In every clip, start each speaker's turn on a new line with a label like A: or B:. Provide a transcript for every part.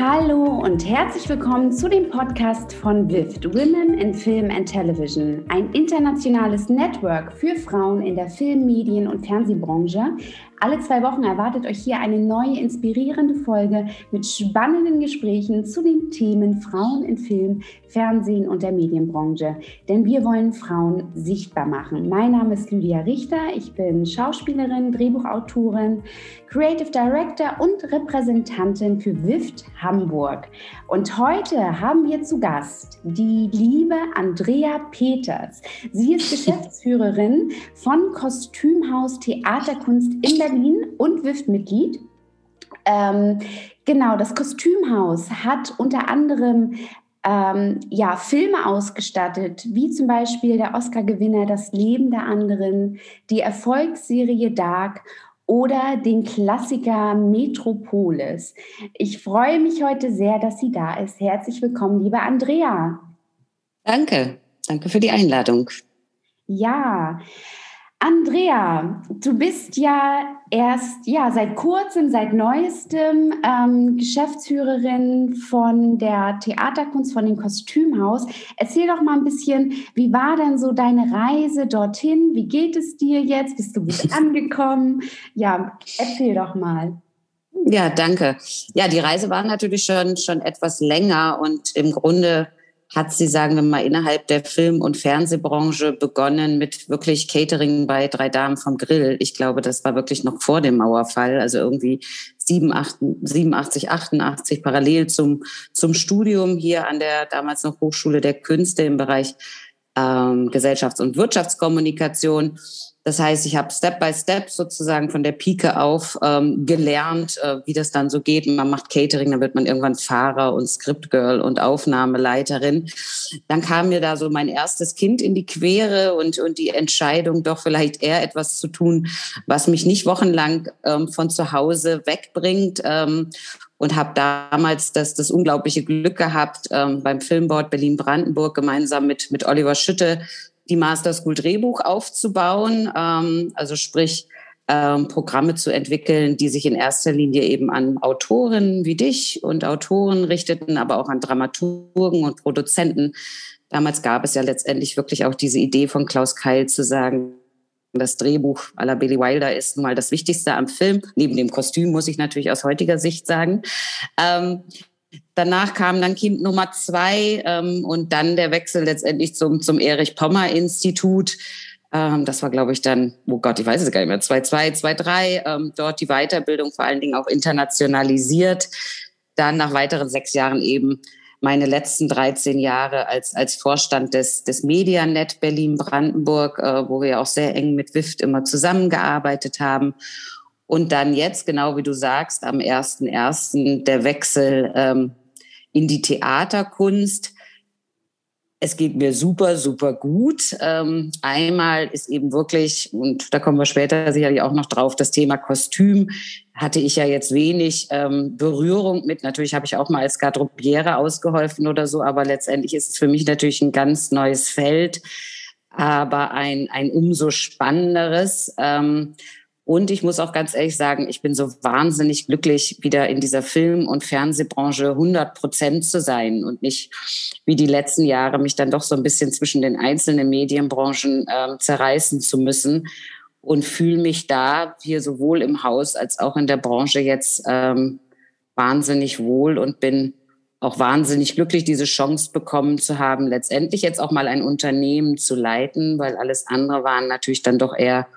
A: Hallo und herzlich willkommen zu dem Podcast von WIFT, Women in Film and Television, ein internationales Network für Frauen in der Film-, Medien- und Fernsehbranche, alle zwei Wochen erwartet euch hier eine neue inspirierende Folge mit spannenden Gesprächen zu den Themen Frauen in Film, Fernsehen und der Medienbranche. Denn wir wollen Frauen sichtbar machen. Mein Name ist Lydia Richter. Ich bin Schauspielerin, Drehbuchautorin, Creative Director und Repräsentantin für WIFT Hamburg. Und heute haben wir zu Gast die liebe Andrea Peters. Sie ist Geschäftsführerin von Kostümhaus Theaterkunst in der Berlin und WIFT-Mitglied. Ähm, genau, das Kostümhaus hat unter anderem ähm, ja, Filme ausgestattet, wie zum Beispiel der Oscar-Gewinner Das Leben der anderen, die Erfolgsserie Dark oder den Klassiker Metropolis. Ich freue mich heute sehr, dass sie da ist. Herzlich willkommen, liebe Andrea.
B: Danke, danke für die Einladung.
A: Ja, Andrea, du bist ja erst ja seit kurzem, seit neuestem ähm, Geschäftsführerin von der Theaterkunst, von dem Kostümhaus. Erzähl doch mal ein bisschen, wie war denn so deine Reise dorthin? Wie geht es dir jetzt? Bist du gut angekommen? Ja, erzähl doch mal.
B: Ja, danke. Ja, die Reise war natürlich schon schon etwas länger und im Grunde hat sie, sagen wir mal, innerhalb der Film- und Fernsehbranche begonnen mit wirklich Catering bei drei Damen vom Grill. Ich glaube, das war wirklich noch vor dem Mauerfall, also irgendwie 87, 88, parallel zum, zum Studium hier an der damals noch Hochschule der Künste im Bereich ähm, Gesellschafts- und Wirtschaftskommunikation. Das heißt, ich habe Step by Step sozusagen von der Pike auf ähm, gelernt, äh, wie das dann so geht. Man macht Catering, dann wird man irgendwann Fahrer und Scriptgirl und Aufnahmeleiterin. Dann kam mir da so mein erstes Kind in die Quere und, und die Entscheidung, doch vielleicht eher etwas zu tun, was mich nicht wochenlang ähm, von zu Hause wegbringt. Ähm, und habe damals das, das unglaubliche Glück gehabt, ähm, beim Filmboard Berlin-Brandenburg gemeinsam mit, mit Oliver Schütte die Master School Drehbuch aufzubauen, ähm, also sprich ähm, Programme zu entwickeln, die sich in erster Linie eben an Autoren wie dich und Autoren richteten, aber auch an Dramaturgen und Produzenten. Damals gab es ja letztendlich wirklich auch diese Idee von Klaus Keil zu sagen, das Drehbuch la Billy Wilder ist nun mal das Wichtigste am Film. Neben dem Kostüm muss ich natürlich aus heutiger Sicht sagen. Ähm, Danach kam dann Kind Nummer zwei ähm, und dann der Wechsel letztendlich zum, zum Erich-Pommer-Institut. Ähm, das war, glaube ich, dann, oh Gott, ich weiß es gar nicht mehr, 2-2, 2-3. Ähm, dort die Weiterbildung vor allen Dingen auch internationalisiert. Dann nach weiteren sechs Jahren eben meine letzten 13 Jahre als, als Vorstand des, des Medianet Berlin-Brandenburg, äh, wo wir auch sehr eng mit WIFT immer zusammengearbeitet haben. Und dann jetzt, genau wie du sagst, am 1.1. der Wechsel ähm, in die Theaterkunst. Es geht mir super, super gut. Ähm, einmal ist eben wirklich, und da kommen wir später sicherlich auch noch drauf, das Thema Kostüm hatte ich ja jetzt wenig ähm, Berührung mit. Natürlich habe ich auch mal als Garderobiere ausgeholfen oder so, aber letztendlich ist es für mich natürlich ein ganz neues Feld, aber ein, ein umso spannenderes. Ähm, und ich muss auch ganz ehrlich sagen, ich bin so wahnsinnig glücklich, wieder in dieser Film- und Fernsehbranche 100 Prozent zu sein und nicht wie die letzten Jahre mich dann doch so ein bisschen zwischen den einzelnen Medienbranchen äh, zerreißen zu müssen und fühle mich da hier sowohl im Haus als auch in der Branche jetzt ähm, wahnsinnig wohl und bin auch wahnsinnig glücklich, diese Chance bekommen zu haben, letztendlich jetzt auch mal ein Unternehmen zu leiten, weil alles andere waren natürlich dann doch eher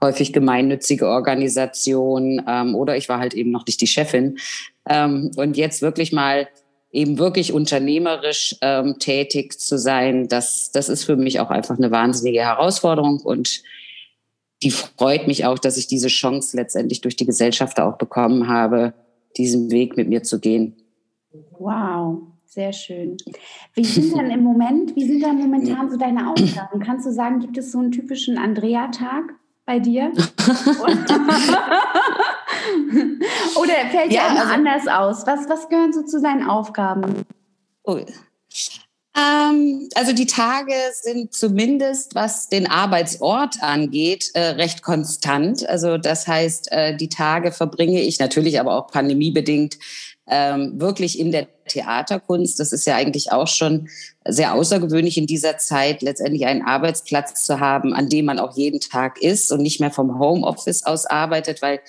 B: häufig gemeinnützige Organisationen ähm, oder ich war halt eben noch nicht die Chefin. Ähm, und jetzt wirklich mal eben wirklich unternehmerisch ähm, tätig zu sein, das, das ist für mich auch einfach eine wahnsinnige Herausforderung und die freut mich auch, dass ich diese Chance letztendlich durch die Gesellschaft auch bekommen habe, diesen Weg mit mir zu gehen.
A: Wow, sehr schön. Wie sind dann im Moment, wie sind dann momentan so deine Aufgaben? Kannst du sagen, gibt es so einen typischen Andrea-Tag? Bei dir? Oder fällt ja, dir also, anders aus? Was, was gehören so zu seinen Aufgaben?
B: Oh. Ähm, also die Tage sind zumindest, was den Arbeitsort angeht, äh, recht konstant. Also das heißt, äh, die Tage verbringe ich natürlich aber auch pandemiebedingt ähm, wirklich in der Theaterkunst. Das ist ja eigentlich auch schon sehr außergewöhnlich in dieser Zeit, letztendlich einen Arbeitsplatz zu haben, an dem man auch jeden Tag ist und nicht mehr vom Homeoffice aus arbeitet, weil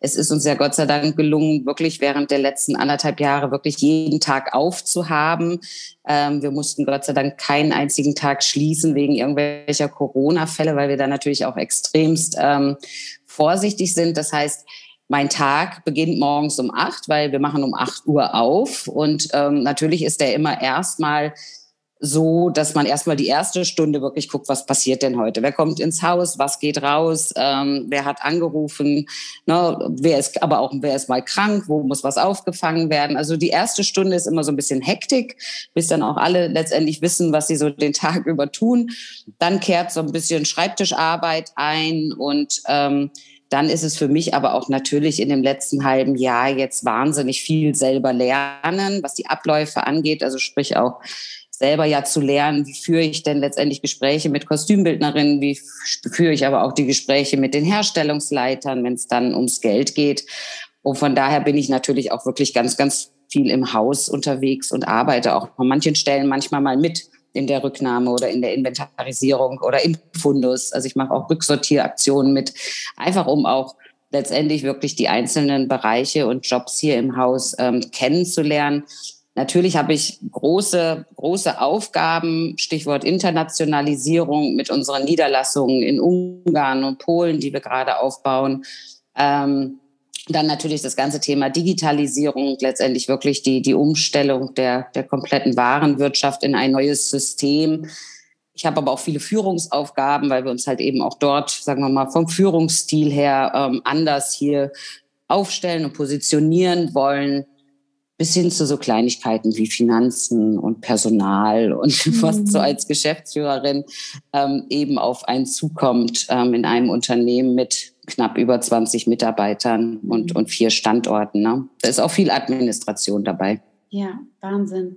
B: es ist uns ja Gott sei Dank gelungen, wirklich während der letzten anderthalb Jahre wirklich jeden Tag aufzuhaben. Ähm, wir mussten Gott sei Dank keinen einzigen Tag schließen wegen irgendwelcher Corona-Fälle, weil wir da natürlich auch extremst ähm, vorsichtig sind. Das heißt, mein Tag beginnt morgens um acht, weil wir machen um acht Uhr auf. Und ähm, natürlich ist der immer erstmal so, dass man erstmal die erste Stunde wirklich guckt, was passiert denn heute? Wer kommt ins Haus? Was geht raus? Ähm, wer hat angerufen? Ne, wer ist, aber auch, wer ist mal krank? Wo muss was aufgefangen werden? Also die erste Stunde ist immer so ein bisschen Hektik, bis dann auch alle letztendlich wissen, was sie so den Tag über tun. Dann kehrt so ein bisschen Schreibtischarbeit ein und ähm, dann ist es für mich aber auch natürlich in dem letzten halben Jahr jetzt wahnsinnig viel selber lernen, was die Abläufe angeht. Also sprich auch selber ja zu lernen, wie führe ich denn letztendlich Gespräche mit Kostümbildnerinnen, wie führe ich aber auch die Gespräche mit den Herstellungsleitern, wenn es dann ums Geld geht. Und von daher bin ich natürlich auch wirklich ganz, ganz viel im Haus unterwegs und arbeite auch an manchen Stellen manchmal mal mit in der Rücknahme oder in der Inventarisierung oder im Fundus. Also ich mache auch Rücksortieraktionen mit, einfach um auch letztendlich wirklich die einzelnen Bereiche und Jobs hier im Haus ähm, kennenzulernen. Natürlich habe ich große, große Aufgaben, Stichwort Internationalisierung mit unseren Niederlassungen in Ungarn und Polen, die wir gerade aufbauen. Ähm, dann natürlich das ganze Thema Digitalisierung, letztendlich wirklich die, die Umstellung der, der kompletten Warenwirtschaft in ein neues System. Ich habe aber auch viele Führungsaufgaben, weil wir uns halt eben auch dort, sagen wir mal, vom Führungsstil her ähm, anders hier aufstellen und positionieren wollen, bis hin zu so Kleinigkeiten wie Finanzen und Personal und mhm. was so als Geschäftsführerin ähm, eben auf einen zukommt ähm, in einem Unternehmen mit knapp über 20 Mitarbeitern und, mhm. und vier Standorten. Ne? Da ist auch viel Administration dabei.
A: Ja, Wahnsinn.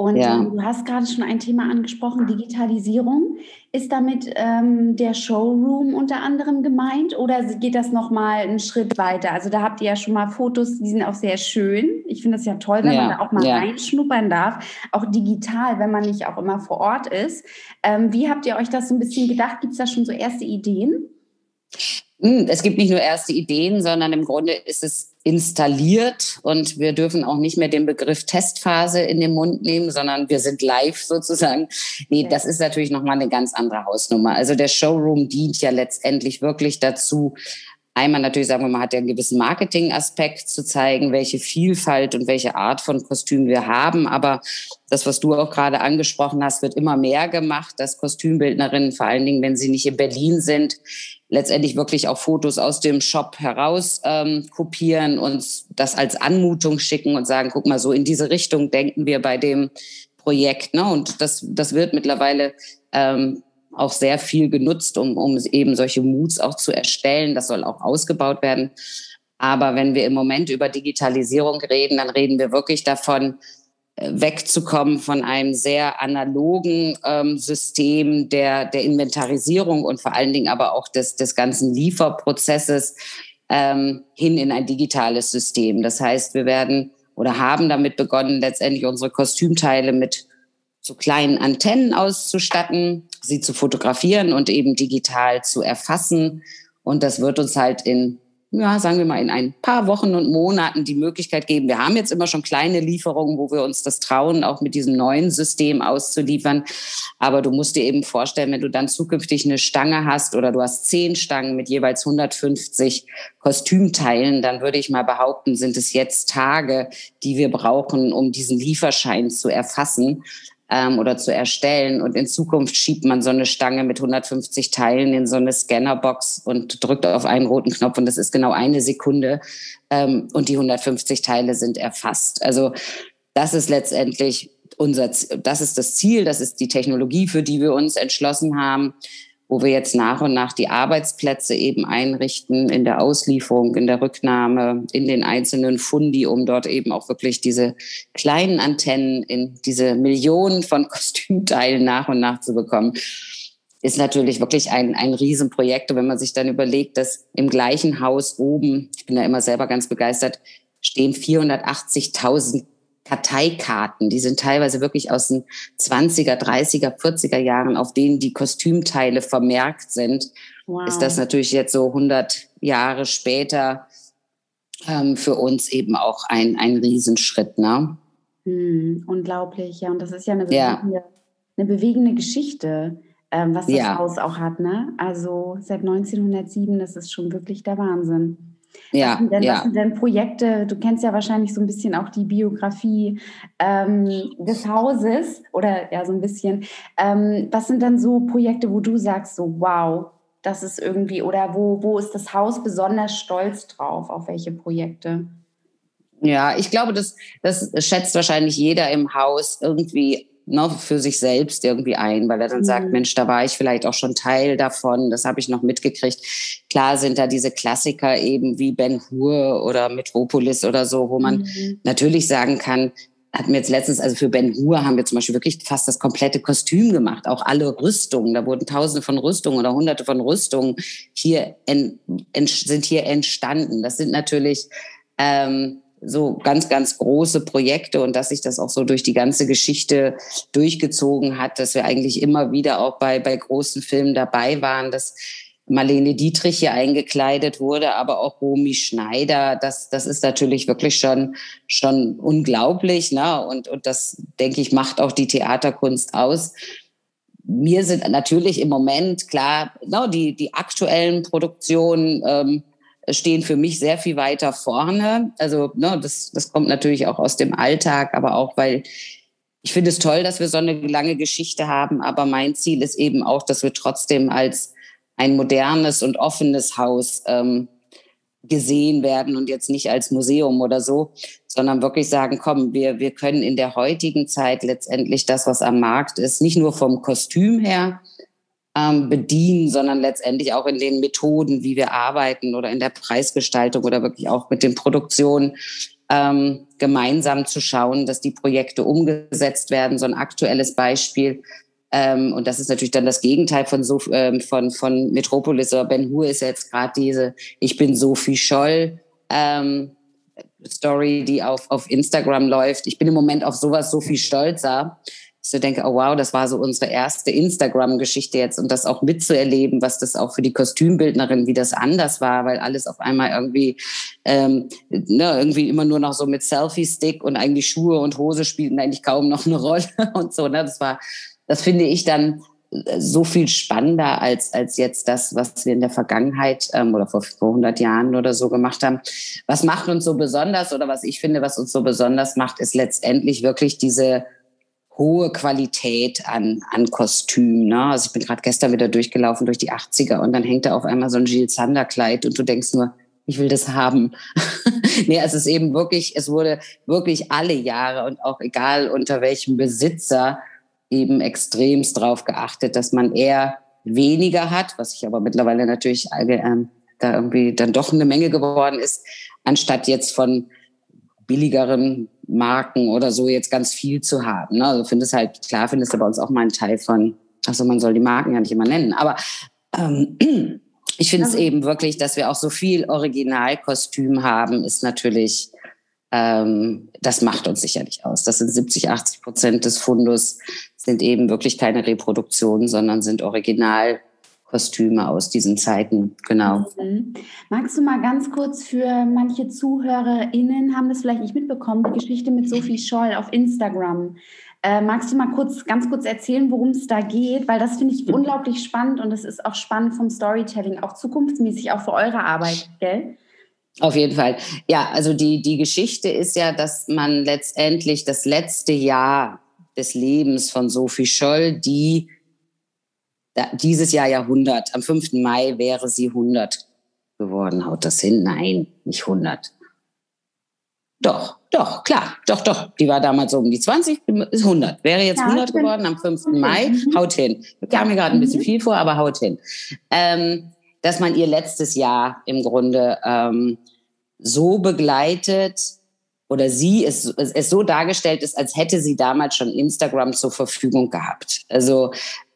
A: Und ja. ähm, du hast gerade schon ein Thema angesprochen, Digitalisierung. Ist damit ähm, der Showroom unter anderem gemeint oder geht das nochmal einen Schritt weiter? Also da habt ihr ja schon mal Fotos, die sind auch sehr schön. Ich finde es ja toll, wenn ja. man da auch mal ja. reinschnuppern darf, auch digital, wenn man nicht auch immer vor Ort ist. Ähm, wie habt ihr euch das so ein bisschen gedacht? Gibt es da schon so erste Ideen?
B: Hm, es gibt nicht nur erste Ideen, sondern im Grunde ist es installiert und wir dürfen auch nicht mehr den Begriff Testphase in den Mund nehmen, sondern wir sind live sozusagen. Nee, das ist natürlich nochmal eine ganz andere Hausnummer. Also der Showroom dient ja letztendlich wirklich dazu, Einmal natürlich sagen wir mal, hat ja einen gewissen Marketing-Aspekt zu zeigen, welche Vielfalt und welche Art von Kostüm wir haben. Aber das, was du auch gerade angesprochen hast, wird immer mehr gemacht, dass Kostümbildnerinnen, vor allen Dingen, wenn sie nicht in Berlin sind, letztendlich wirklich auch Fotos aus dem Shop heraus ähm, kopieren und das als Anmutung schicken und sagen, guck mal, so in diese Richtung denken wir bei dem Projekt. Ne? Und das, das wird mittlerweile ähm, auch sehr viel genutzt, um, um eben solche Moods auch zu erstellen. Das soll auch ausgebaut werden. Aber wenn wir im Moment über Digitalisierung reden, dann reden wir wirklich davon, wegzukommen von einem sehr analogen ähm, System der, der Inventarisierung und vor allen Dingen aber auch des, des ganzen Lieferprozesses ähm, hin in ein digitales System. Das heißt, wir werden oder haben damit begonnen, letztendlich unsere Kostümteile mit so kleinen Antennen auszustatten, sie zu fotografieren und eben digital zu erfassen. Und das wird uns halt in ja, sagen wir mal, in ein paar Wochen und Monaten die Möglichkeit geben. Wir haben jetzt immer schon kleine Lieferungen, wo wir uns das trauen, auch mit diesem neuen System auszuliefern. Aber du musst dir eben vorstellen, wenn du dann zukünftig eine Stange hast oder du hast zehn Stangen mit jeweils 150 Kostümteilen, dann würde ich mal behaupten, sind es jetzt Tage, die wir brauchen, um diesen Lieferschein zu erfassen ähm, oder zu erstellen. Und in Zukunft schiebt man so eine Stange mit 150 Teilen in so eine Scannerbox und drückt auf einen roten Knopf und das ist genau eine Sekunde ähm, und die 150 Teile sind erfasst. Also das ist letztendlich unser, das ist das Ziel, das ist die Technologie, für die wir uns entschlossen haben wo wir jetzt nach und nach die Arbeitsplätze eben einrichten in der Auslieferung, in der Rücknahme, in den einzelnen Fundi, um dort eben auch wirklich diese kleinen Antennen in diese Millionen von Kostümteilen nach und nach zu bekommen, ist natürlich wirklich ein, ein Riesenprojekt. Und wenn man sich dann überlegt, dass im gleichen Haus oben, ich bin da immer selber ganz begeistert, stehen 480.000 Karteikarten. Die sind teilweise wirklich aus den 20er, 30er, 40er Jahren, auf denen die Kostümteile vermerkt sind. Wow. Ist das natürlich jetzt so 100 Jahre später ähm, für uns eben auch ein, ein Riesenschritt. Ne?
A: Hm, unglaublich, ja. Und das ist ja eine bewegende, ja. Eine bewegende Geschichte, ähm, was das ja. Haus auch hat. Ne? Also seit 1907, das ist schon wirklich der Wahnsinn. Ja, was sind, denn, ja. was sind denn Projekte? Du kennst ja wahrscheinlich so ein bisschen auch die Biografie ähm, des Hauses oder ja, so ein bisschen. Ähm, was sind dann so Projekte, wo du sagst, so wow, das ist irgendwie, oder wo, wo ist das Haus besonders stolz drauf? Auf welche Projekte?
B: Ja, ich glaube, das, das schätzt wahrscheinlich jeder im Haus irgendwie noch für sich selbst irgendwie ein, weil er dann mhm. sagt, Mensch, da war ich vielleicht auch schon Teil davon, das habe ich noch mitgekriegt. Klar sind da diese Klassiker eben wie Ben Hur oder Metropolis oder so, wo man mhm. natürlich sagen kann, hatten wir jetzt letztens, also für Ben Hur haben wir zum Beispiel wirklich fast das komplette Kostüm gemacht, auch alle Rüstungen. Da wurden Tausende von Rüstungen oder Hunderte von Rüstungen hier en, en, sind hier entstanden. Das sind natürlich ähm, so ganz, ganz große Projekte und dass sich das auch so durch die ganze Geschichte durchgezogen hat, dass wir eigentlich immer wieder auch bei, bei großen Filmen dabei waren, dass Marlene Dietrich hier eingekleidet wurde, aber auch Romy Schneider. Das, das ist natürlich wirklich schon, schon unglaublich. Ne? Und, und das, denke ich, macht auch die Theaterkunst aus. Mir sind natürlich im Moment klar, no, ne, die, die aktuellen Produktionen ähm, stehen für mich sehr viel weiter vorne. Also ne, das, das kommt natürlich auch aus dem Alltag, aber auch weil ich finde es toll, dass wir so eine lange Geschichte haben. Aber mein Ziel ist eben auch, dass wir trotzdem als ein modernes und offenes Haus ähm, gesehen werden und jetzt nicht als Museum oder so, sondern wirklich sagen, komm, wir, wir können in der heutigen Zeit letztendlich das, was am Markt ist, nicht nur vom Kostüm her ähm, bedienen, sondern letztendlich auch in den Methoden, wie wir arbeiten oder in der Preisgestaltung oder wirklich auch mit den Produktionen ähm, gemeinsam zu schauen, dass die Projekte umgesetzt werden. So ein aktuelles Beispiel ähm, und das ist natürlich dann das Gegenteil von so ähm, von von Metropolis oder Ben Hur ist jetzt gerade diese Ich bin Sophie Scholl ähm, Story, die auf auf Instagram läuft. Ich bin im Moment auf sowas so viel stolzer. So denke, oh wow, das war so unsere erste Instagram-Geschichte jetzt und das auch mitzuerleben, was das auch für die Kostümbildnerin, wie das anders war, weil alles auf einmal irgendwie, ähm, ne, irgendwie immer nur noch so mit Selfie-Stick und eigentlich Schuhe und Hose spielten eigentlich kaum noch eine Rolle und so. Ne? Das war das finde ich dann äh, so viel spannender als, als jetzt das, was wir in der Vergangenheit ähm, oder vor, vor 100 Jahren oder so gemacht haben. Was macht uns so besonders oder was ich finde, was uns so besonders macht, ist letztendlich wirklich diese hohe Qualität an, an Kostüm. Ne? Also ich bin gerade gestern wieder durchgelaufen durch die 80er und dann hängt da auf einmal so ein Gilles Sander Kleid und du denkst nur, ich will das haben. nee, es ist eben wirklich, es wurde wirklich alle Jahre und auch egal unter welchem Besitzer eben extremst darauf geachtet, dass man eher weniger hat, was ich aber mittlerweile natürlich äh, da irgendwie dann doch eine Menge geworden ist, anstatt jetzt von billigeren Marken oder so jetzt ganz viel zu haben. Ne? Also finde es halt, klar findest du bei uns auch mal ein Teil von, also man soll die Marken ja nicht immer nennen, aber ähm, ich finde es also, eben wirklich, dass wir auch so viel Originalkostüm haben, ist natürlich ähm, das macht uns sicherlich aus. Das sind 70, 80 Prozent des Fundus, sind eben wirklich keine Reproduktionen, sondern sind Originalkostüme aus diesen Zeiten, genau.
A: Mhm. Magst du mal ganz kurz für manche ZuhörerInnen, haben das vielleicht nicht mitbekommen, die Geschichte mit Sophie Scholl auf Instagram. Äh, magst du mal kurz, ganz kurz erzählen, worum es da geht? Weil das finde ich mhm. unglaublich spannend und es ist auch spannend vom Storytelling, auch zukunftsmäßig, auch für eure Arbeit, gell?
B: Auf jeden Fall. Ja, also die, die Geschichte ist ja, dass man letztendlich das letzte Jahr des Lebens von Sophie Scholl, die dieses Jahr ja 100, am 5. Mai wäre sie 100 geworden. Haut das hin? Nein, nicht 100. Doch, doch, klar, doch, doch. Die war damals so um die 20, ist 100. Wäre jetzt ja, 100 geworden am 5. Okay. Mai, mhm. haut hin. Kam mir gerade ein bisschen mhm. viel vor, aber haut hin. Ähm, dass man ihr letztes Jahr im Grunde ähm, so begleitet oder sie es, es so dargestellt ist, als hätte sie damals schon Instagram zur Verfügung gehabt. Also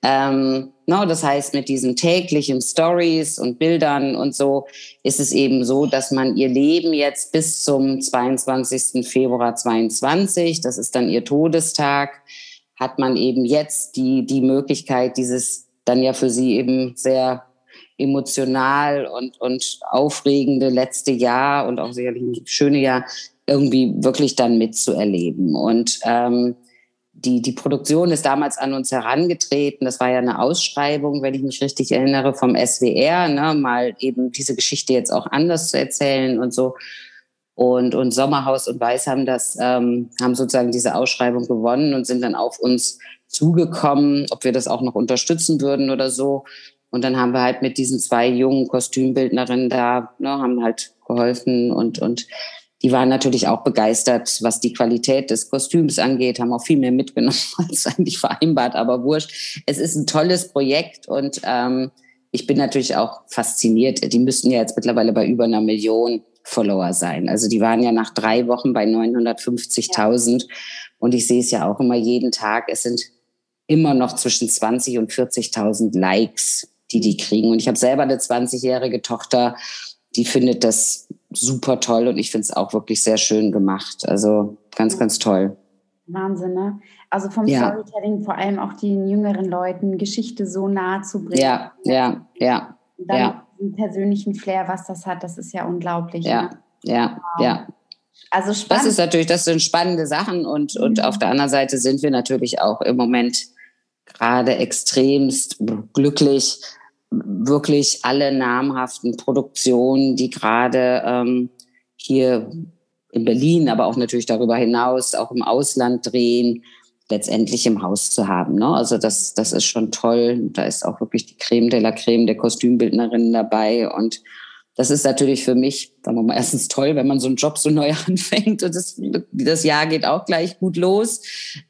B: Ähm, no, das heißt, mit diesen täglichen Stories und Bildern und so ist es eben so, dass man ihr Leben jetzt bis zum 22. Februar 22, das ist dann ihr Todestag, hat man eben jetzt die, die Möglichkeit, dieses dann ja für sie eben sehr emotional und, und aufregende letzte Jahr und auch sicherlich ein schöne Jahr irgendwie wirklich dann mitzuerleben. Und ähm, die, die Produktion ist damals an uns herangetreten. Das war ja eine Ausschreibung, wenn ich mich richtig erinnere, vom SWR, ne, mal eben diese Geschichte jetzt auch anders zu erzählen und so. Und, und Sommerhaus und Weiß haben das, ähm, haben sozusagen diese Ausschreibung gewonnen und sind dann auf uns zugekommen, ob wir das auch noch unterstützen würden oder so. Und dann haben wir halt mit diesen zwei jungen Kostümbildnerinnen da, ne, haben halt geholfen und, und die waren natürlich auch begeistert, was die Qualität des Kostüms angeht, haben auch viel mehr mitgenommen als eigentlich vereinbart, aber wurscht. Es ist ein tolles Projekt und ähm, ich bin natürlich auch fasziniert. Die müssten ja jetzt mittlerweile bei über einer Million Follower sein. Also die waren ja nach drei Wochen bei 950.000 ja. und ich sehe es ja auch immer jeden Tag. Es sind immer noch zwischen 20 und 40.000 Likes, die die kriegen. Und ich habe selber eine 20-jährige Tochter die findet das super toll und ich finde es auch wirklich sehr schön gemacht. Also ganz, ganz toll.
A: Wahnsinn, ne? Also vom ja. Storytelling vor allem auch den jüngeren Leuten Geschichte so nahe zu bringen.
B: Ja, ja, ja.
A: Und dann
B: ja.
A: den persönlichen Flair, was das hat, das ist ja unglaublich.
B: Ja,
A: ne?
B: ja, wow. ja. Also spannend. Das ist natürlich, das sind spannende Sachen und, mhm. und auf der anderen Seite sind wir natürlich auch im Moment gerade extremst glücklich, wirklich alle namhaften Produktionen, die gerade ähm, hier in Berlin, aber auch natürlich darüber hinaus, auch im Ausland drehen, letztendlich im Haus zu haben. Ne? Also das, das ist schon toll. Da ist auch wirklich die Creme de la Creme der Kostümbildnerinnen dabei. Und das ist natürlich für mich, sagen wir mal, erstens toll, wenn man so einen Job so neu anfängt und das, das Jahr geht auch gleich gut los.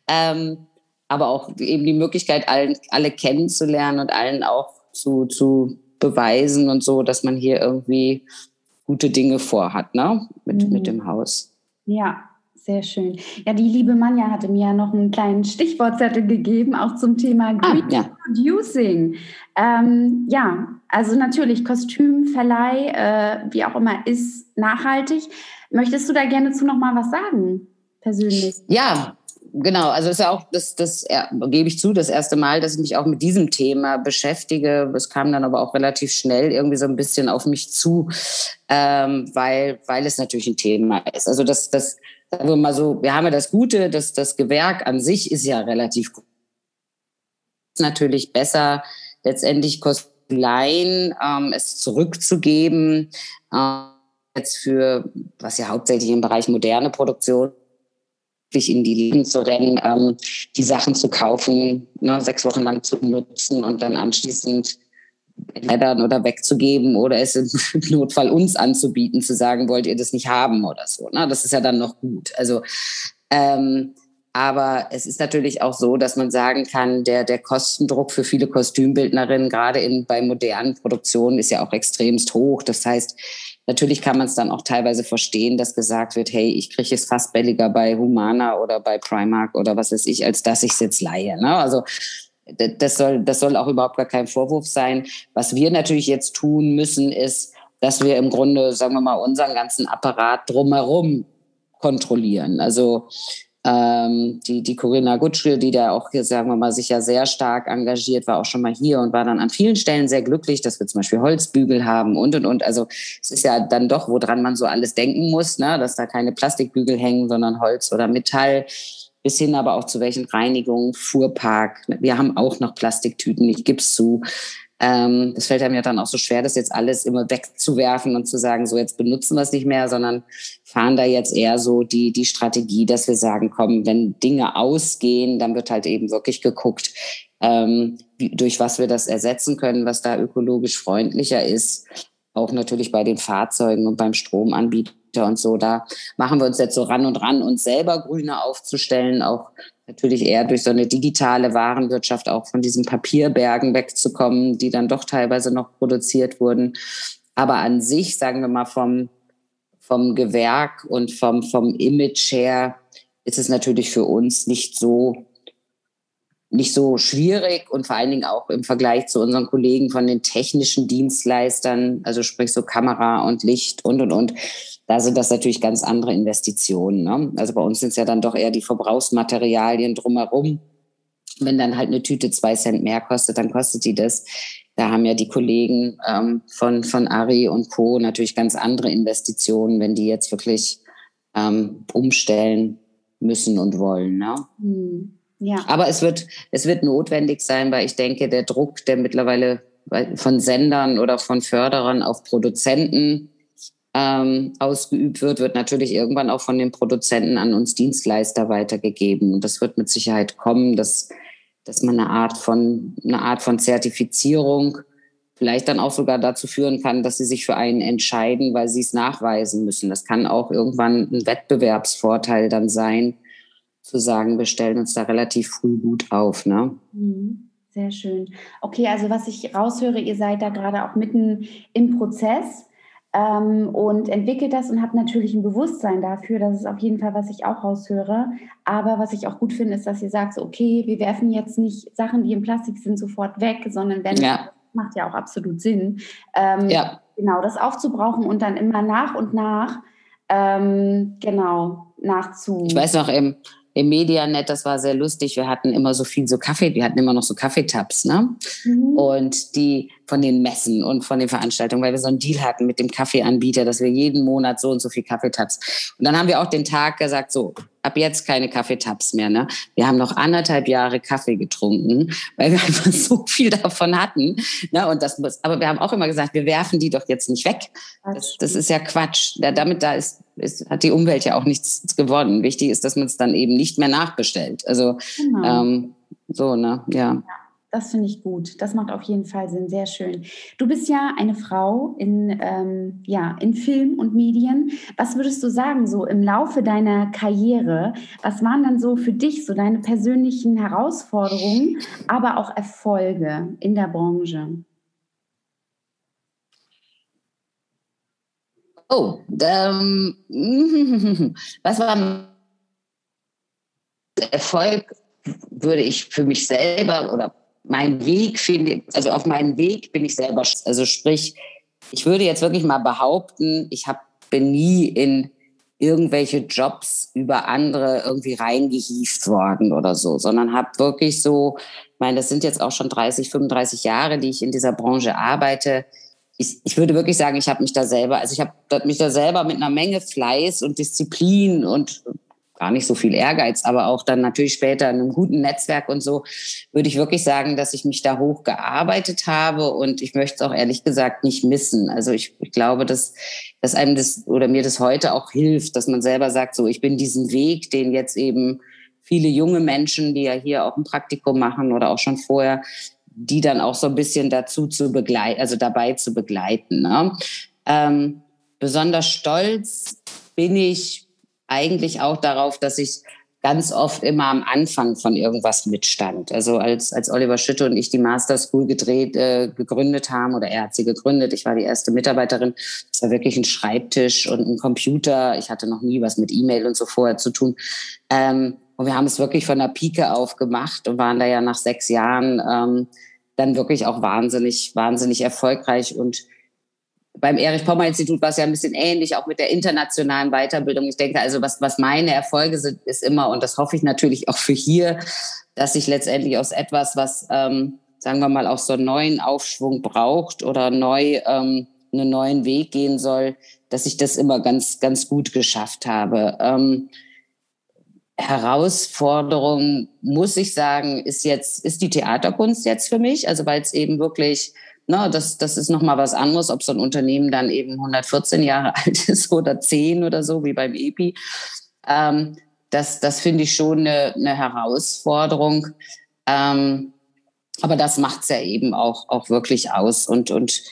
B: Ähm, aber auch eben die Möglichkeit, allen, alle kennenzulernen und allen auch zu, zu beweisen und so, dass man hier irgendwie gute Dinge vorhat, ne? Mit, mhm. mit dem Haus.
A: Ja, sehr schön. Ja, die liebe Manja hatte mir ja noch einen kleinen Stichwortzettel gegeben, auch zum Thema ah, Green ah, ja. Producing. Ähm, ja, also natürlich Kostümverleih, äh, wie auch immer, ist nachhaltig. Möchtest du da gerne zu noch mal was sagen, persönlich?
B: Ja, genau, also ist ja auch das, das ja, gebe ich zu, das erste Mal, dass ich mich auch mit diesem Thema beschäftige. Es kam dann aber auch relativ schnell irgendwie so ein bisschen auf mich zu, ähm, weil, weil es natürlich ein Thema ist. Also das, das, sagen wir mal so, wir haben ja das Gute, dass das Gewerk an sich ist ja relativ gut. Natürlich besser, letztendlich Kostüleien ähm, es zurückzugeben, äh, jetzt für, was ja hauptsächlich im Bereich moderne Produktion wirklich in die Läden zu rennen, ähm, die Sachen zu kaufen, ne, sechs Wochen lang zu nutzen und dann anschließend entweder oder wegzugeben oder es im Notfall uns anzubieten, zu sagen, wollt ihr das nicht haben oder so. Ne? Das ist ja dann noch gut. Also ähm, aber es ist natürlich auch so, dass man sagen kann, der, der Kostendruck für viele Kostümbildnerinnen, gerade in, bei modernen Produktionen, ist ja auch extremst hoch. Das heißt, natürlich kann man es dann auch teilweise verstehen, dass gesagt wird, hey, ich kriege es fast billiger bei Humana oder bei Primark oder was weiß ich, als dass ich es jetzt leihe. Ne? Also das soll, das soll auch überhaupt gar kein Vorwurf sein. Was wir natürlich jetzt tun müssen, ist, dass wir im Grunde, sagen wir mal, unseren ganzen Apparat drumherum kontrollieren. Also ähm, die, die Corinna Gutschel, die da auch, sagen wir mal, sich ja sehr stark engagiert, war auch schon mal hier und war dann an vielen Stellen sehr glücklich, dass wir zum Beispiel Holzbügel haben und, und, und. Also es ist ja dann doch, woran man so alles denken muss, ne? dass da keine Plastikbügel hängen, sondern Holz oder Metall bis hin aber auch zu welchen Reinigungen, Fuhrpark. Wir haben auch noch Plastiktüten, ich gebe es zu. Ähm, das fällt einem ja dann auch so schwer, das jetzt alles immer wegzuwerfen und zu sagen, so jetzt benutzen wir es nicht mehr, sondern fahren da jetzt eher so die, die Strategie, dass wir sagen, komm, wenn Dinge ausgehen, dann wird halt eben wirklich geguckt, ähm, durch was wir das ersetzen können, was da ökologisch freundlicher ist. Auch natürlich bei den Fahrzeugen und beim Stromanbieter und so. Da machen wir uns jetzt so ran und ran, uns selber grüner aufzustellen, auch natürlich eher durch so eine digitale Warenwirtschaft auch von diesen Papierbergen wegzukommen, die dann doch teilweise noch produziert wurden. Aber an sich, sagen wir mal, vom, vom Gewerk und vom, vom Image her ist es natürlich für uns nicht so nicht so schwierig und vor allen Dingen auch im Vergleich zu unseren Kollegen von den technischen Dienstleistern, also sprich so Kamera und Licht und und und. Da sind das natürlich ganz andere Investitionen. Ne? Also bei uns sind es ja dann doch eher die Verbrauchsmaterialien drumherum. Wenn dann halt eine Tüte zwei Cent mehr kostet, dann kostet die das. Da haben ja die Kollegen ähm, von, von Ari und Co. natürlich ganz andere Investitionen, wenn die jetzt wirklich ähm, umstellen müssen und wollen. Ne? Mhm. Ja. Aber es wird, es wird notwendig sein, weil ich denke, der Druck, der mittlerweile von Sendern oder von Förderern auf Produzenten ähm, ausgeübt wird, wird natürlich irgendwann auch von den Produzenten an uns Dienstleister weitergegeben. Und das wird mit Sicherheit kommen, dass, dass man eine Art von, eine Art von Zertifizierung vielleicht dann auch sogar dazu führen kann, dass sie sich für einen entscheiden, weil sie es nachweisen müssen. Das kann auch irgendwann ein Wettbewerbsvorteil dann sein, zu sagen, wir stellen uns da relativ früh gut auf. Ne?
A: Mhm. Sehr schön. Okay, also was ich raushöre, ihr seid da gerade auch mitten im Prozess ähm, und entwickelt das und habt natürlich ein Bewusstsein dafür. Das ist auf jeden Fall, was ich auch raushöre. Aber was ich auch gut finde, ist, dass ihr sagt, okay, wir werfen jetzt nicht Sachen, die in Plastik sind, sofort weg, sondern wenn ja. macht ja auch absolut Sinn. Ähm, ja. Genau, das aufzubrauchen und dann immer nach und nach ähm, genau nachzu.
B: Ich weiß noch, im, im Medianet, das war sehr lustig. Wir hatten immer so viel so Kaffee, wir hatten immer noch so Kaffeetabs, ne? Mhm. Und die von den Messen und von den Veranstaltungen, weil wir so einen Deal hatten mit dem Kaffeeanbieter, dass wir jeden Monat so und so viel Kaffeetabs. Und dann haben wir auch den Tag gesagt, so, ab jetzt keine Kaffeetabs mehr. Ne? Wir haben noch anderthalb Jahre Kaffee getrunken, weil wir einfach so viel davon hatten. Ne? Und das muss, aber wir haben auch immer gesagt, wir werfen die doch jetzt nicht weg. Das, das ist ja Quatsch. Da, damit da ist, ist, hat die Umwelt ja auch nichts gewonnen. Wichtig ist, dass man es dann eben nicht mehr nachbestellt. Also genau. ähm, so, ne, ja. ja.
A: Das finde ich gut. Das macht auf jeden Fall Sinn. Sehr schön. Du bist ja eine Frau in, ähm, ja, in Film und Medien. Was würdest du sagen, so im Laufe deiner Karriere? Was waren dann so für dich so deine persönlichen Herausforderungen, aber auch Erfolge in der Branche?
B: Oh, ähm, was war Erfolg, würde ich für mich selber oder mein Weg finde, also auf meinen Weg bin ich selber, also sprich, ich würde jetzt wirklich mal behaupten, ich hab, bin nie in irgendwelche Jobs über andere irgendwie reingehieft worden oder so, sondern habe wirklich so, ich meine, das sind jetzt auch schon 30, 35 Jahre, die ich in dieser Branche arbeite. Ich, ich würde wirklich sagen, ich habe mich da selber, also ich habe mich da selber mit einer Menge Fleiß und Disziplin und gar nicht so viel Ehrgeiz, aber auch dann natürlich später in einem guten Netzwerk und so, würde ich wirklich sagen, dass ich mich da hochgearbeitet habe und ich möchte es auch ehrlich gesagt nicht missen. Also ich, ich glaube, dass, dass einem das oder mir das heute auch hilft, dass man selber sagt, so ich bin diesen Weg, den jetzt eben viele junge Menschen, die ja hier auch ein Praktikum machen oder auch schon vorher, die dann auch so ein bisschen dazu zu begleiten, also dabei zu begleiten. Ne? Ähm, besonders stolz bin ich eigentlich auch darauf, dass ich ganz oft immer am Anfang von irgendwas mitstand. Also als, als Oliver Schütte und ich die Master School gedreht, äh, gegründet haben, oder er hat sie gegründet, ich war die erste Mitarbeiterin, das war wirklich ein Schreibtisch und ein Computer. Ich hatte noch nie was mit E-Mail und so vorher zu tun. Ähm, und wir haben es wirklich von der Pike auf gemacht und waren da ja nach sechs Jahren ähm, dann wirklich auch wahnsinnig, wahnsinnig erfolgreich und beim Erich-Pommer-Institut war es ja ein bisschen ähnlich, auch mit der internationalen Weiterbildung. Ich denke also, was, was meine Erfolge sind, ist immer, und das hoffe ich natürlich auch für hier, dass ich letztendlich aus etwas, was, ähm, sagen wir mal, auch so einen neuen Aufschwung braucht oder neu ähm, einen neuen Weg gehen soll, dass ich das immer ganz, ganz gut geschafft habe. Ähm, Herausforderung, muss ich sagen, ist jetzt, ist die Theaterkunst jetzt für mich. Also weil es eben wirklich Ne, das, das ist nochmal was anderes, ob so ein Unternehmen dann eben 114 Jahre alt ist oder 10 oder so, wie beim EPI. Ähm, das das finde ich schon eine, eine Herausforderung. Ähm, aber das macht es ja eben auch, auch wirklich aus. Und, und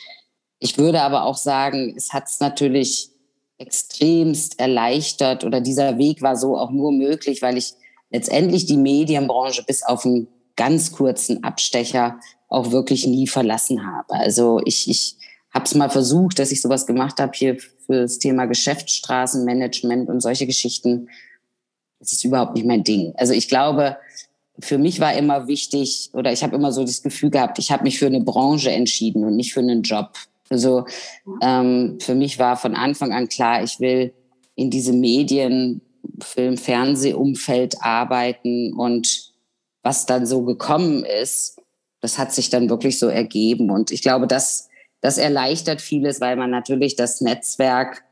B: ich würde aber auch sagen, es hat es natürlich extremst erleichtert oder dieser Weg war so auch nur möglich, weil ich letztendlich die Medienbranche bis auf einen ganz kurzen Abstecher auch wirklich nie verlassen habe. Also ich, ich habe es mal versucht, dass ich sowas gemacht habe hier für das Thema Geschäftsstraßenmanagement und solche Geschichten. Das ist überhaupt nicht mein Ding. Also ich glaube, für mich war immer wichtig, oder ich habe immer so das Gefühl gehabt, ich habe mich für eine Branche entschieden und nicht für einen Job. Also ähm, für mich war von Anfang an klar, ich will in diesem Medien, Film, Fernsehumfeld arbeiten und was dann so gekommen ist, das hat sich dann wirklich so ergeben. Und ich glaube, das, das erleichtert vieles, weil man natürlich das Netzwerk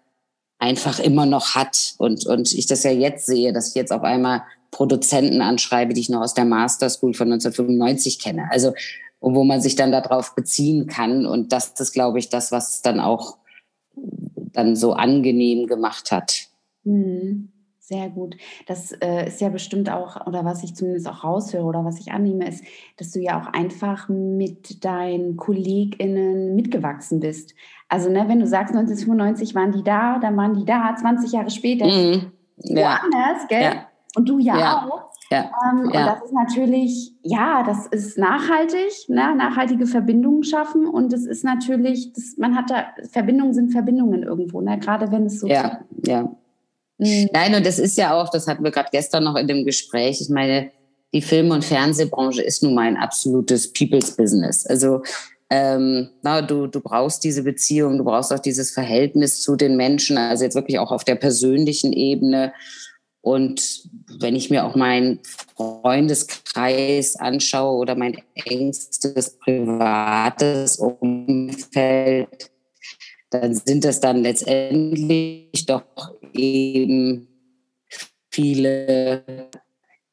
B: einfach immer noch hat. Und, und ich das ja jetzt sehe, dass ich jetzt auf einmal Produzenten anschreibe, die ich noch aus der Master School von 1995 kenne. Also, wo man sich dann darauf beziehen kann. Und das ist, glaube ich, das, was dann auch dann so angenehm gemacht hat.
A: Mhm. Sehr gut. Das äh, ist ja bestimmt auch, oder was ich zumindest auch raushöre oder was ich annehme, ist, dass du ja auch einfach mit deinen KollegInnen mitgewachsen bist. Also, ne, wenn du sagst, 1995 waren die da, dann waren die da, 20 Jahre später mhm. ja. woanders, gell? Ja. Und du ja, ja. auch. Ja. Ähm, ja. Und das ist natürlich, ja, das ist nachhaltig, ne? nachhaltige Verbindungen schaffen. Und es ist natürlich, das, man hat da, Verbindungen sind Verbindungen irgendwo, ne? gerade wenn es so.
B: Ja, ja. Mhm. Nein, und das ist ja auch, das hatten wir gerade gestern noch in dem Gespräch. Ich meine, die Film- und Fernsehbranche ist nun mal ein absolutes People's Business. Also ähm, na, du, du brauchst diese Beziehung, du brauchst auch dieses Verhältnis zu den Menschen, also jetzt wirklich auch auf der persönlichen Ebene. Und wenn ich mir auch meinen Freundeskreis anschaue oder mein engstes privates Umfeld, dann sind es dann letztendlich doch eben viele,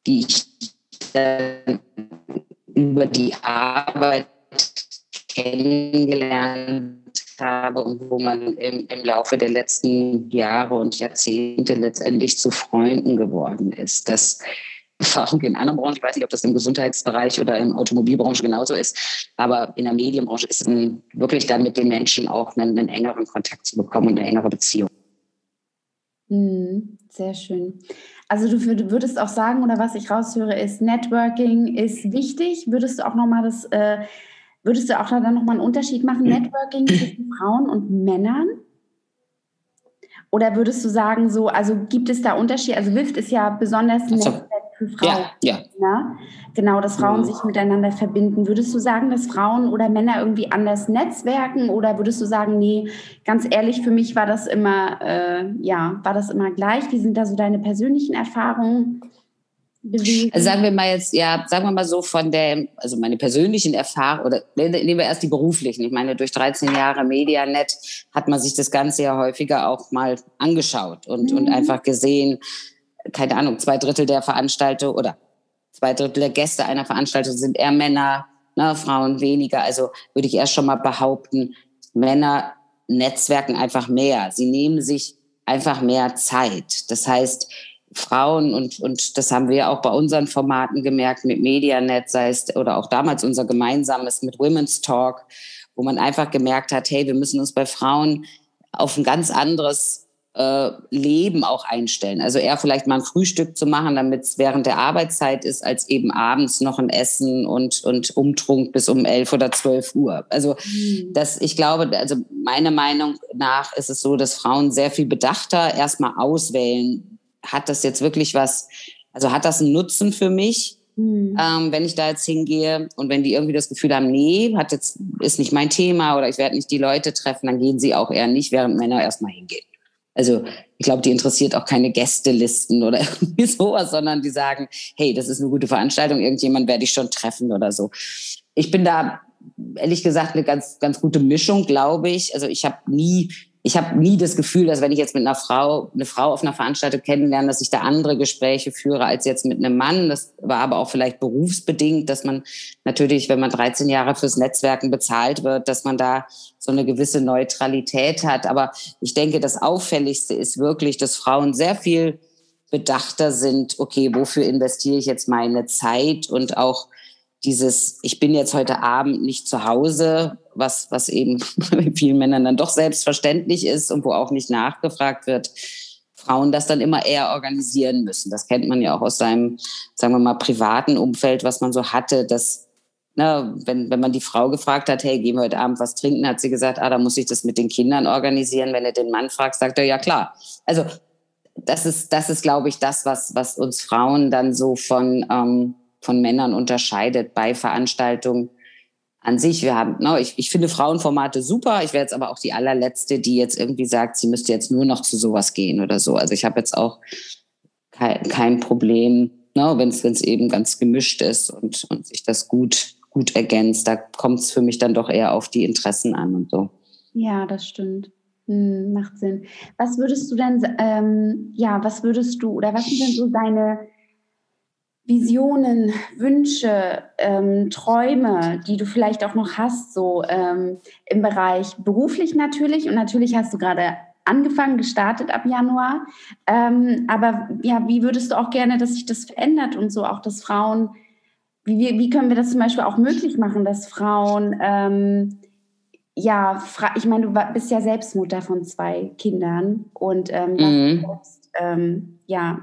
B: die ich dann über die Arbeit kennengelernt habe und wo man im, im Laufe der letzten Jahre und Jahrzehnte letztendlich zu Freunden geworden ist. Das Erfahrung in anderen Branchen. Ich weiß nicht, ob das im Gesundheitsbereich oder im Automobilbranche genauso ist. Aber in der Medienbranche ist es wirklich dann mit den Menschen auch einen, einen engeren Kontakt zu bekommen und eine engere Beziehung.
A: Mhm, sehr schön. Also du würdest auch sagen, oder was ich raushöre, ist Networking ist wichtig. Würdest du auch nochmal das, äh, würdest du auch da dann nochmal einen Unterschied machen, Networking zwischen Frauen und Männern? Oder würdest du sagen, so, also gibt es da Unterschiede? Also WIFT ist ja besonders ein also, Netzwerk für Frauen. Ja, ja. Ne? Genau, dass Frauen mhm. sich miteinander verbinden. Würdest du sagen, dass Frauen oder Männer irgendwie anders netzwerken oder würdest du sagen, nee, ganz ehrlich, für mich war das immer, äh, ja, war das immer gleich? Wie sind da so deine persönlichen Erfahrungen?
B: Also sagen wir mal jetzt, ja, sagen wir mal so von der, also meine persönlichen Erfahrungen, oder ne, nehmen wir erst die beruflichen. Ich meine, durch 13 Jahre Medianet hat man sich das Ganze ja häufiger auch mal angeschaut und, mhm. und einfach gesehen, keine Ahnung, zwei Drittel der Veranstalter oder zwei Drittel der Gäste einer Veranstaltung sind eher Männer, ne, Frauen weniger. Also würde ich erst schon mal behaupten, Männer netzwerken einfach mehr. Sie nehmen sich einfach mehr Zeit. Das heißt, Frauen und, und das haben wir auch bei unseren Formaten gemerkt mit Medianet, sei es oder auch damals unser gemeinsames mit Women's Talk, wo man einfach gemerkt hat, hey, wir müssen uns bei Frauen auf ein ganz anderes äh, Leben auch einstellen. Also eher vielleicht mal ein Frühstück zu machen, damit es während der Arbeitszeit ist, als eben abends noch ein Essen und, und Umtrunk bis um elf oder zwölf Uhr. Also mhm. das, ich glaube, also meiner Meinung nach ist es so, dass Frauen sehr viel bedachter erstmal auswählen. Hat das jetzt wirklich was, also hat das einen Nutzen für mich? Mhm. Ähm, wenn ich da jetzt hingehe und wenn die irgendwie das Gefühl haben, nee, hat jetzt, ist nicht mein Thema oder ich werde nicht die Leute treffen, dann gehen sie auch eher nicht, während Männer erstmal hingehen. Also ich glaube, die interessiert auch keine Gästelisten oder irgendwie sowas, sondern die sagen, hey, das ist eine gute Veranstaltung, irgendjemand werde ich schon treffen oder so. Ich bin da ehrlich gesagt eine ganz, ganz gute Mischung, glaube ich. Also ich habe nie ich habe nie das Gefühl, dass wenn ich jetzt mit einer Frau, eine Frau auf einer Veranstaltung kennenlerne, dass ich da andere Gespräche führe als jetzt mit einem Mann. Das war aber auch vielleicht berufsbedingt, dass man natürlich, wenn man 13 Jahre fürs Netzwerken bezahlt wird, dass man da so eine gewisse Neutralität hat. Aber ich denke, das Auffälligste ist wirklich, dass Frauen sehr viel bedachter sind, okay, wofür investiere ich jetzt meine Zeit und auch dieses, ich bin jetzt heute Abend nicht zu Hause, was, was eben bei vielen Männern dann doch selbstverständlich ist und wo auch nicht nachgefragt wird, Frauen das dann immer eher organisieren müssen. Das kennt man ja auch aus seinem, sagen wir mal, privaten Umfeld, was man so hatte, dass, na, wenn, wenn man die Frau gefragt hat, hey, gehen wir heute Abend was trinken, hat sie gesagt, ah, da muss ich das mit den Kindern organisieren. Wenn er den Mann fragt, sagt er, ja klar. Also das ist, das ist, glaube ich, das, was, was uns Frauen dann so von, ähm, von Männern unterscheidet bei Veranstaltungen an sich. Wir haben, no, ne, ich, ich finde Frauenformate super. Ich wäre jetzt aber auch die allerletzte, die jetzt irgendwie sagt, sie müsste jetzt nur noch zu sowas gehen oder so. Also ich habe jetzt auch kein, kein Problem, no, ne, wenn es eben ganz gemischt ist und, und sich das gut, gut ergänzt. Da kommt es für mich dann doch eher auf die Interessen an und so.
A: Ja, das stimmt. Hm, macht Sinn. Was würdest du denn, ähm, ja, was würdest du oder was sind denn so deine Visionen, Wünsche, ähm, Träume, die du vielleicht auch noch hast, so ähm, im Bereich beruflich natürlich. Und natürlich hast du gerade angefangen, gestartet ab Januar. Ähm, aber ja, wie würdest du auch gerne, dass sich das verändert und so auch, dass Frauen, wie, wie können wir das zum Beispiel auch möglich machen, dass Frauen, ähm, ja, ich meine, du bist ja selbst Mutter von zwei Kindern und ähm, mhm. selbst, ähm, ja,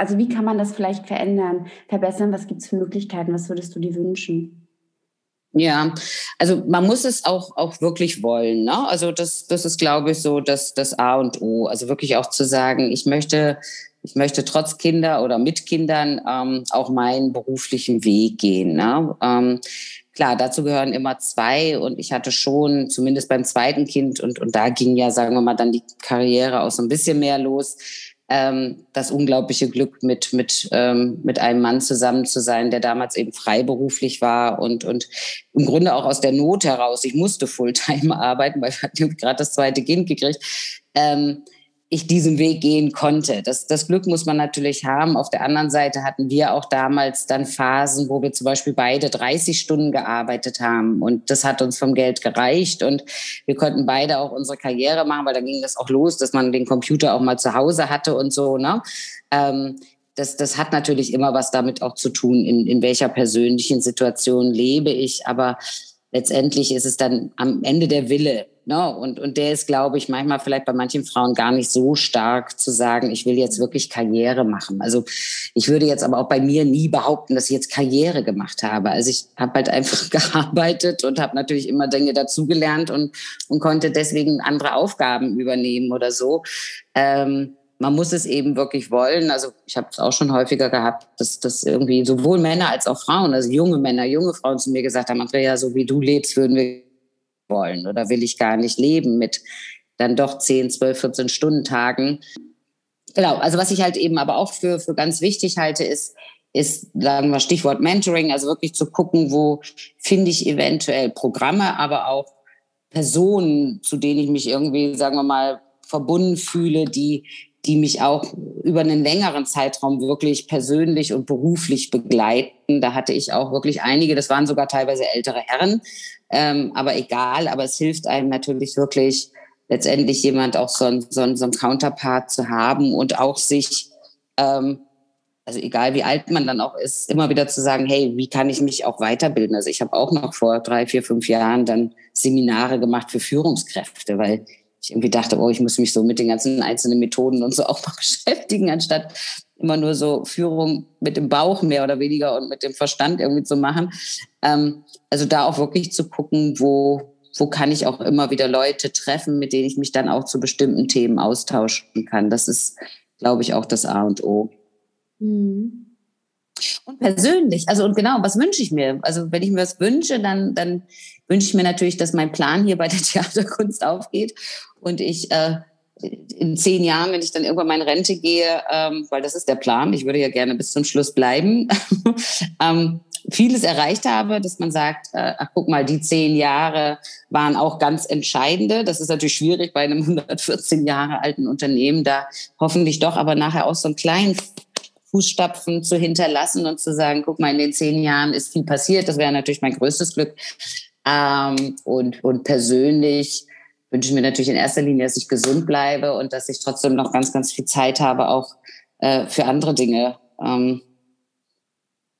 A: also wie kann man das vielleicht verändern, verbessern? Was gibt es für Möglichkeiten? Was würdest du dir wünschen?
B: Ja, also man muss es auch, auch wirklich wollen. Ne? Also das, das ist, glaube ich, so das, das A und O. Also wirklich auch zu sagen, ich möchte, ich möchte trotz Kinder oder mit Kindern ähm, auch meinen beruflichen Weg gehen. Ne? Ähm, klar, dazu gehören immer zwei und ich hatte schon, zumindest beim zweiten Kind, und, und da ging ja, sagen wir mal, dann die Karriere auch so ein bisschen mehr los, ähm, das unglaubliche Glück, mit, mit, ähm, mit einem Mann zusammen zu sein, der damals eben freiberuflich war und, und im Grunde auch aus der Not heraus, ich musste Fulltime arbeiten, weil ich gerade das zweite Kind gekriegt, ähm, ich diesen Weg gehen konnte. Das, das Glück muss man natürlich haben. Auf der anderen Seite hatten wir auch damals dann Phasen, wo wir zum Beispiel beide 30 Stunden gearbeitet haben. Und das hat uns vom Geld gereicht. Und wir konnten beide auch unsere Karriere machen, weil da ging das auch los, dass man den Computer auch mal zu Hause hatte und so. Ne? Ähm, das, das hat natürlich immer was damit auch zu tun, in, in welcher persönlichen Situation lebe ich. Aber letztendlich ist es dann am Ende der Wille. Ne? Und, und der ist, glaube ich, manchmal vielleicht bei manchen Frauen gar nicht so stark zu sagen, ich will jetzt wirklich Karriere machen. Also ich würde jetzt aber auch bei mir nie behaupten, dass ich jetzt Karriere gemacht habe. Also ich habe halt einfach gearbeitet und habe natürlich immer Dinge dazugelernt und, und konnte deswegen andere Aufgaben übernehmen oder so. Ähm, man muss es eben wirklich wollen. Also ich habe es auch schon häufiger gehabt, dass, dass irgendwie sowohl Männer als auch Frauen, also junge Männer, junge Frauen zu mir gesagt haben, Andrea, so wie du lebst, würden wir wollen oder will ich gar nicht leben mit dann doch 10, 12, 14 Stunden Tagen. Genau, also was ich halt eben aber auch für, für ganz wichtig halte, ist, ist, sagen wir Stichwort Mentoring, also wirklich zu gucken, wo finde ich eventuell Programme, aber auch Personen, zu denen ich mich irgendwie, sagen wir mal, verbunden fühle, die, die mich auch über einen längeren Zeitraum wirklich persönlich und beruflich begleiten. Da hatte ich auch wirklich einige, das waren sogar teilweise ältere Herren, ähm, aber egal, aber es hilft einem natürlich wirklich letztendlich jemand auch so ein, so ein, so ein Counterpart zu haben und auch sich, ähm, also egal wie alt man dann auch ist, immer wieder zu sagen, hey, wie kann ich mich auch weiterbilden? Also ich habe auch noch vor drei, vier, fünf Jahren dann Seminare gemacht für Führungskräfte, weil ich irgendwie dachte, oh, ich muss mich so mit den ganzen einzelnen Methoden und so auch mal beschäftigen, anstatt immer nur so Führung mit dem Bauch mehr oder weniger und mit dem Verstand irgendwie zu machen. Ähm, also da auch wirklich zu gucken, wo, wo kann ich auch immer wieder Leute treffen, mit denen ich mich dann auch zu bestimmten Themen austauschen kann. Das ist, glaube ich, auch das A und O. Mhm. Und persönlich, also und genau, was wünsche ich mir? Also wenn ich mir was wünsche, dann, dann wünsche ich mir natürlich, dass mein Plan hier bei der Theaterkunst aufgeht und ich äh, in zehn Jahren, wenn ich dann irgendwann meine Rente gehe, ähm, weil das ist der Plan, ich würde ja gerne bis zum Schluss bleiben, ähm, vieles erreicht habe, dass man sagt, äh, ach guck mal, die zehn Jahre waren auch ganz entscheidende. Das ist natürlich schwierig bei einem 114 Jahre alten Unternehmen, da hoffentlich doch aber nachher auch so einen kleinen Fußstapfen zu hinterlassen und zu sagen, guck mal, in den zehn Jahren ist viel passiert. Das wäre natürlich mein größtes Glück. Ähm, und, und persönlich wünsche ich mir natürlich in erster Linie, dass ich gesund bleibe und dass ich trotzdem noch ganz, ganz viel Zeit habe, auch äh, für andere Dinge ähm,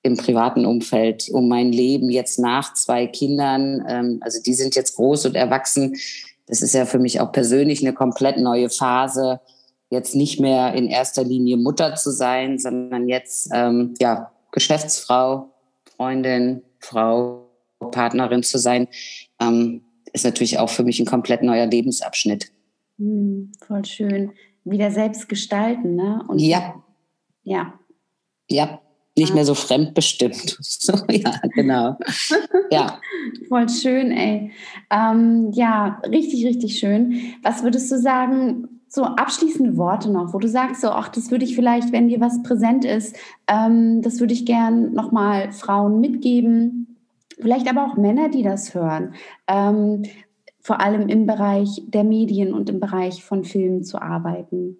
B: im privaten Umfeld, um mein Leben jetzt nach zwei Kindern. Ähm, also die sind jetzt groß und erwachsen. Das ist ja für mich auch persönlich eine komplett neue Phase, jetzt nicht mehr in erster Linie Mutter zu sein, sondern jetzt ähm, ja Geschäftsfrau, Freundin, Frau, Partnerin zu sein. Ähm, ist natürlich auch für mich ein komplett neuer Lebensabschnitt.
A: Hm, voll schön. Wieder selbst gestalten, ne?
B: Und ja.
A: Ja.
B: Ja. nicht mehr so fremdbestimmt. So, ja, genau. Ja.
A: Voll schön, ey. Ähm, ja, richtig, richtig schön. Was würdest du sagen, so abschließende Worte noch, wo du sagst, so, ach, das würde ich vielleicht, wenn dir was präsent ist, ähm, das würde ich gern nochmal Frauen mitgeben, vielleicht aber auch Männer, die das hören, ähm, vor allem im Bereich der Medien und im Bereich von Filmen zu arbeiten.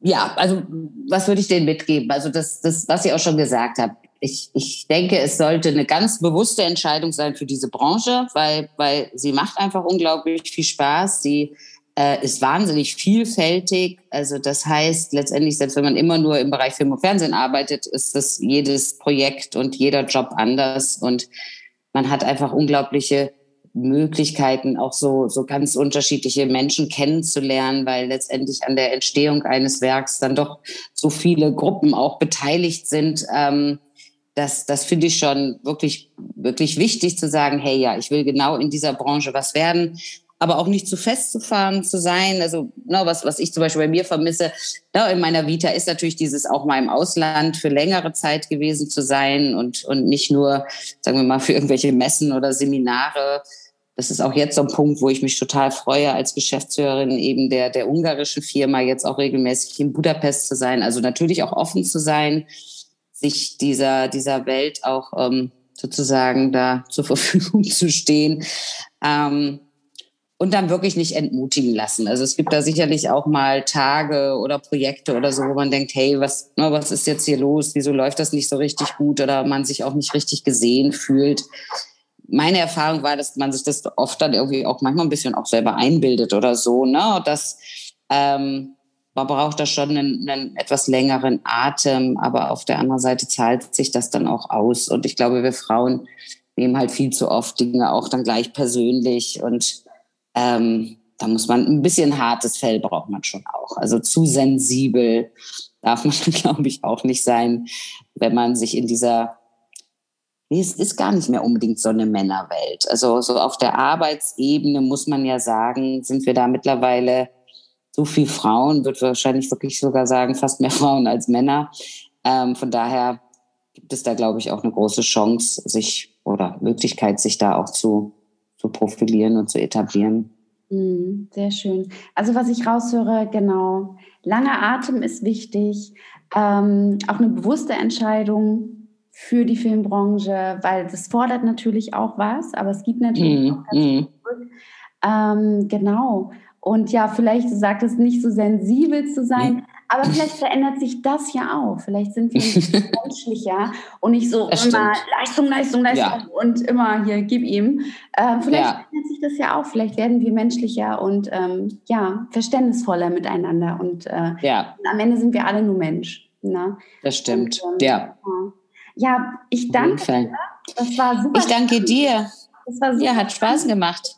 B: Ja, also was würde ich denen mitgeben? Also das, das was ich auch schon gesagt habe. Ich, ich denke, es sollte eine ganz bewusste Entscheidung sein für diese Branche, weil, weil sie macht einfach unglaublich viel Spaß. Sie äh, ist wahnsinnig vielfältig. Also das heißt letztendlich, selbst wenn man immer nur im Bereich Film und Fernsehen arbeitet, ist das jedes Projekt und jeder Job anders und man hat einfach unglaubliche Möglichkeiten, auch so, so ganz unterschiedliche Menschen kennenzulernen, weil letztendlich an der Entstehung eines Werks dann doch so viele Gruppen auch beteiligt sind. Ähm, das, das finde ich schon wirklich, wirklich wichtig zu sagen, hey, ja, ich will genau in dieser Branche was werden aber auch nicht zu festzufahren zu sein. Also no, ne, was, was ich zum Beispiel bei mir vermisse, no, ne, in meiner Vita ist natürlich dieses auch mal im Ausland für längere Zeit gewesen zu sein und, und nicht nur, sagen wir mal, für irgendwelche Messen oder Seminare. Das ist auch jetzt so ein Punkt, wo ich mich total freue, als Geschäftsführerin eben der, der ungarischen Firma jetzt auch regelmäßig in Budapest zu sein. Also natürlich auch offen zu sein, sich dieser, dieser Welt auch ähm, sozusagen da zur Verfügung zu stehen. Ähm, und dann wirklich nicht entmutigen lassen. Also es gibt da sicherlich auch mal Tage oder Projekte oder so, wo man denkt, hey, was, ne, was ist jetzt hier los? Wieso läuft das nicht so richtig gut oder man sich auch nicht richtig gesehen fühlt? Meine Erfahrung war, dass man sich das oft dann irgendwie auch manchmal ein bisschen auch selber einbildet oder so, ne? Dass ähm, man braucht da schon einen, einen etwas längeren Atem, aber auf der anderen Seite zahlt sich das dann auch aus. Und ich glaube, wir Frauen nehmen halt viel zu oft Dinge auch dann gleich persönlich und ähm, da muss man ein bisschen hartes Fell braucht man schon auch. Also zu sensibel darf man, glaube ich, auch nicht sein, wenn man sich in dieser Nee, es ist gar nicht mehr unbedingt so eine Männerwelt. Also so auf der Arbeitsebene muss man ja sagen, sind wir da mittlerweile so viel Frauen, wird wahrscheinlich wirklich sogar sagen, fast mehr Frauen als Männer. Ähm, von daher gibt es da, glaube ich, auch eine große Chance, sich oder Möglichkeit, sich da auch zu zu profilieren und zu etablieren.
A: Mhm, sehr schön. Also was ich raushöre, genau, langer Atem ist wichtig, ähm, auch eine bewusste Entscheidung für die Filmbranche, weil das fordert natürlich auch was, aber es gibt natürlich mm, auch ganz mm. zurück. Ähm, genau. Und ja, vielleicht, du sagtest, nicht so sensibel zu sein, aber vielleicht verändert sich das ja auch. Vielleicht sind wir menschlicher und nicht so das immer stimmt. Leistung, Leistung, Leistung ja. und immer hier, gib ihm. Ähm, vielleicht ja. verändert sich das ja auch. Vielleicht werden wir menschlicher und ähm, ja, verständnisvoller miteinander. Und, äh, ja. und am Ende sind wir alle nur Mensch. Ne?
B: Das stimmt, und, ähm, ja.
A: Ja, ich danke dir.
B: Das war super. Ich danke dir. Das war super. Ja, hat Spaß gemacht.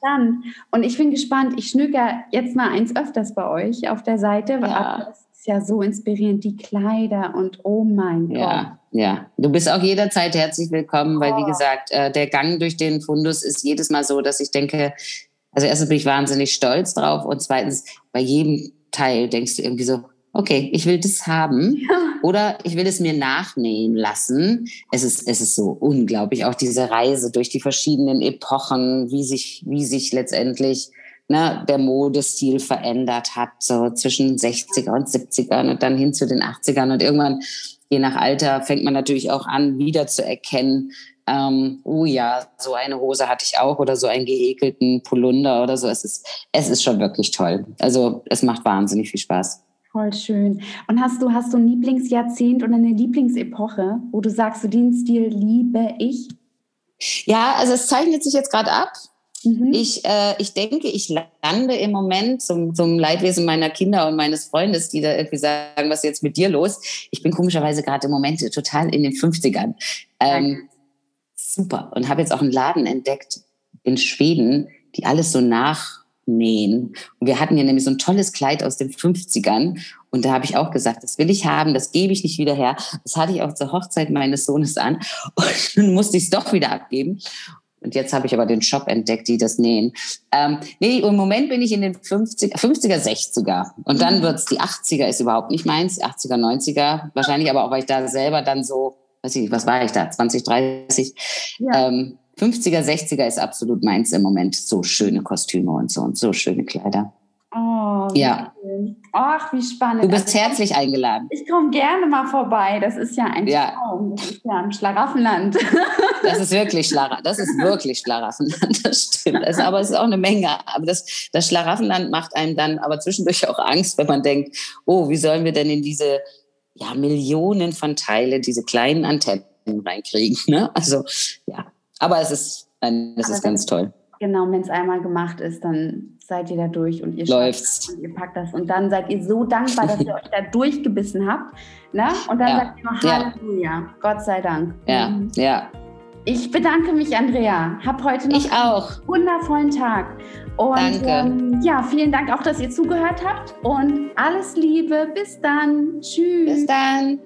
A: Und ich bin gespannt. Ich schnücker jetzt mal eins öfters bei euch auf der Seite. Ja. Ist ja so inspirierend, die Kleider und oh mein
B: ja, Gott. Ja, du bist auch jederzeit herzlich willkommen, weil wie oh. gesagt, äh, der Gang durch den Fundus ist jedes Mal so, dass ich denke, also erstens bin ich wahnsinnig stolz drauf und zweitens, bei jedem Teil denkst du irgendwie so, okay, ich will das haben ja. oder ich will es mir nachnähen lassen. Es ist, es ist so unglaublich, auch diese Reise durch die verschiedenen Epochen, wie sich, wie sich letztendlich ne, der Modestil verändert hat, so zwischen 60er und 70ern und dann hin zu den 80ern und irgendwann, je nach Alter, fängt man natürlich auch an, wieder zu erkennen, ähm, oh ja, so eine Hose hatte ich auch oder so einen gehäkelten Polunder oder so. Es ist, es ist schon wirklich toll. Also es macht wahnsinnig viel Spaß.
A: Voll schön. Und hast du, hast du ein Lieblingsjahrzehnt oder eine Lieblingsepoche, wo du sagst, so den Stil liebe ich?
B: Ja, also es zeichnet sich jetzt gerade ab. Mhm. Ich, äh, ich denke, ich lande im Moment zum, zum Leidwesen meiner Kinder und meines Freundes, die da irgendwie sagen, was ist jetzt mit dir los? Ich bin komischerweise gerade im Moment total in den 50ern. Ähm, super. Und habe jetzt auch einen Laden entdeckt in Schweden, die alles so nach nähen. Und wir hatten ja nämlich so ein tolles Kleid aus den 50ern. Und da habe ich auch gesagt, das will ich haben, das gebe ich nicht wieder her. Das hatte ich auch zur Hochzeit meines Sohnes an. Und dann musste ich es doch wieder abgeben. Und jetzt habe ich aber den Shop entdeckt, die das nähen. Ähm, nee, im Moment bin ich in den 50, 50er, 60er. Und dann mhm. wird's die 80er ist überhaupt nicht meins, 80er, 90er. Wahrscheinlich aber auch, weil ich da selber dann so, weiß ich, was war ich da, 20, 30. Ja. Ähm, 50er, 60er ist absolut meins im Moment. So schöne Kostüme und so und so schöne Kleider.
A: Oh, ja. Schön. Ach, wie spannend.
B: Du bist also, herzlich eingeladen.
A: Ich komme gerne mal vorbei. Das ist ja ein ja. Traum. Das ist ja ein Schlaraffenland.
B: Das ist wirklich Schlara das ist wirklich Schlaraffenland, das stimmt. Also, aber es ist auch eine Menge. Aber das, das Schlaraffenland macht einem dann aber zwischendurch auch Angst, wenn man denkt, oh, wie sollen wir denn in diese ja, Millionen von Teile, diese kleinen Antennen reinkriegen. Ne? Also ja, aber es ist, es ist ganz toll.
A: Genau, wenn es einmal gemacht ist, dann seid ihr da durch und ihr
B: Läuft's.
A: und ihr packt das. Und dann seid ihr so dankbar, dass ihr euch da durchgebissen habt. Ne? Und dann
B: ja.
A: sagt ihr noch Halleluja, ja. Gott sei Dank.
B: Ja, mhm. ja.
A: Ich bedanke mich, Andrea. Hab heute noch
B: ich auch.
A: einen wundervollen Tag. Und
B: Danke. Ähm,
A: ja, vielen Dank auch, dass ihr zugehört habt. Und alles Liebe. Bis dann. Tschüss.
B: Bis dann.